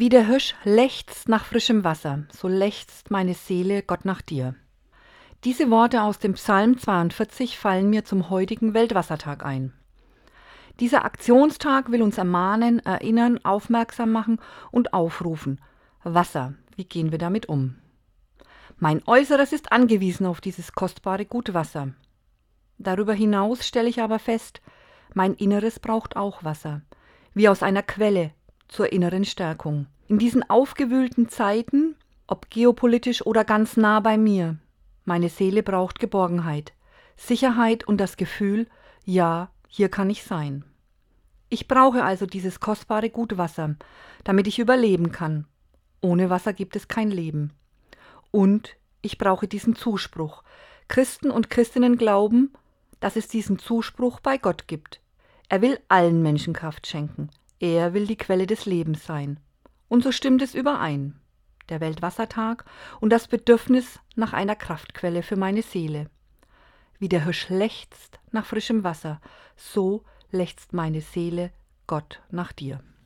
Wie der Hirsch lechzt nach frischem Wasser, so lechzt meine Seele Gott nach dir. Diese Worte aus dem Psalm 42 fallen mir zum heutigen Weltwassertag ein. Dieser Aktionstag will uns ermahnen, erinnern, aufmerksam machen und aufrufen. Wasser, wie gehen wir damit um? Mein Äußeres ist angewiesen auf dieses kostbare gute Wasser. Darüber hinaus stelle ich aber fest, mein Inneres braucht auch Wasser, wie aus einer Quelle, zur inneren Stärkung. In diesen aufgewühlten Zeiten, ob geopolitisch oder ganz nah bei mir, meine Seele braucht Geborgenheit, Sicherheit und das Gefühl, ja, hier kann ich sein. Ich brauche also dieses kostbare Gutwasser, damit ich überleben kann. Ohne Wasser gibt es kein Leben. Und ich brauche diesen Zuspruch. Christen und Christinnen glauben, dass es diesen Zuspruch bei Gott gibt. Er will allen Menschen Kraft schenken. Er will die Quelle des Lebens sein. Und so stimmt es überein, der Weltwassertag und das Bedürfnis nach einer Kraftquelle für meine Seele. Wie der Hirsch lechzt nach frischem Wasser, so lechzt meine Seele Gott nach dir.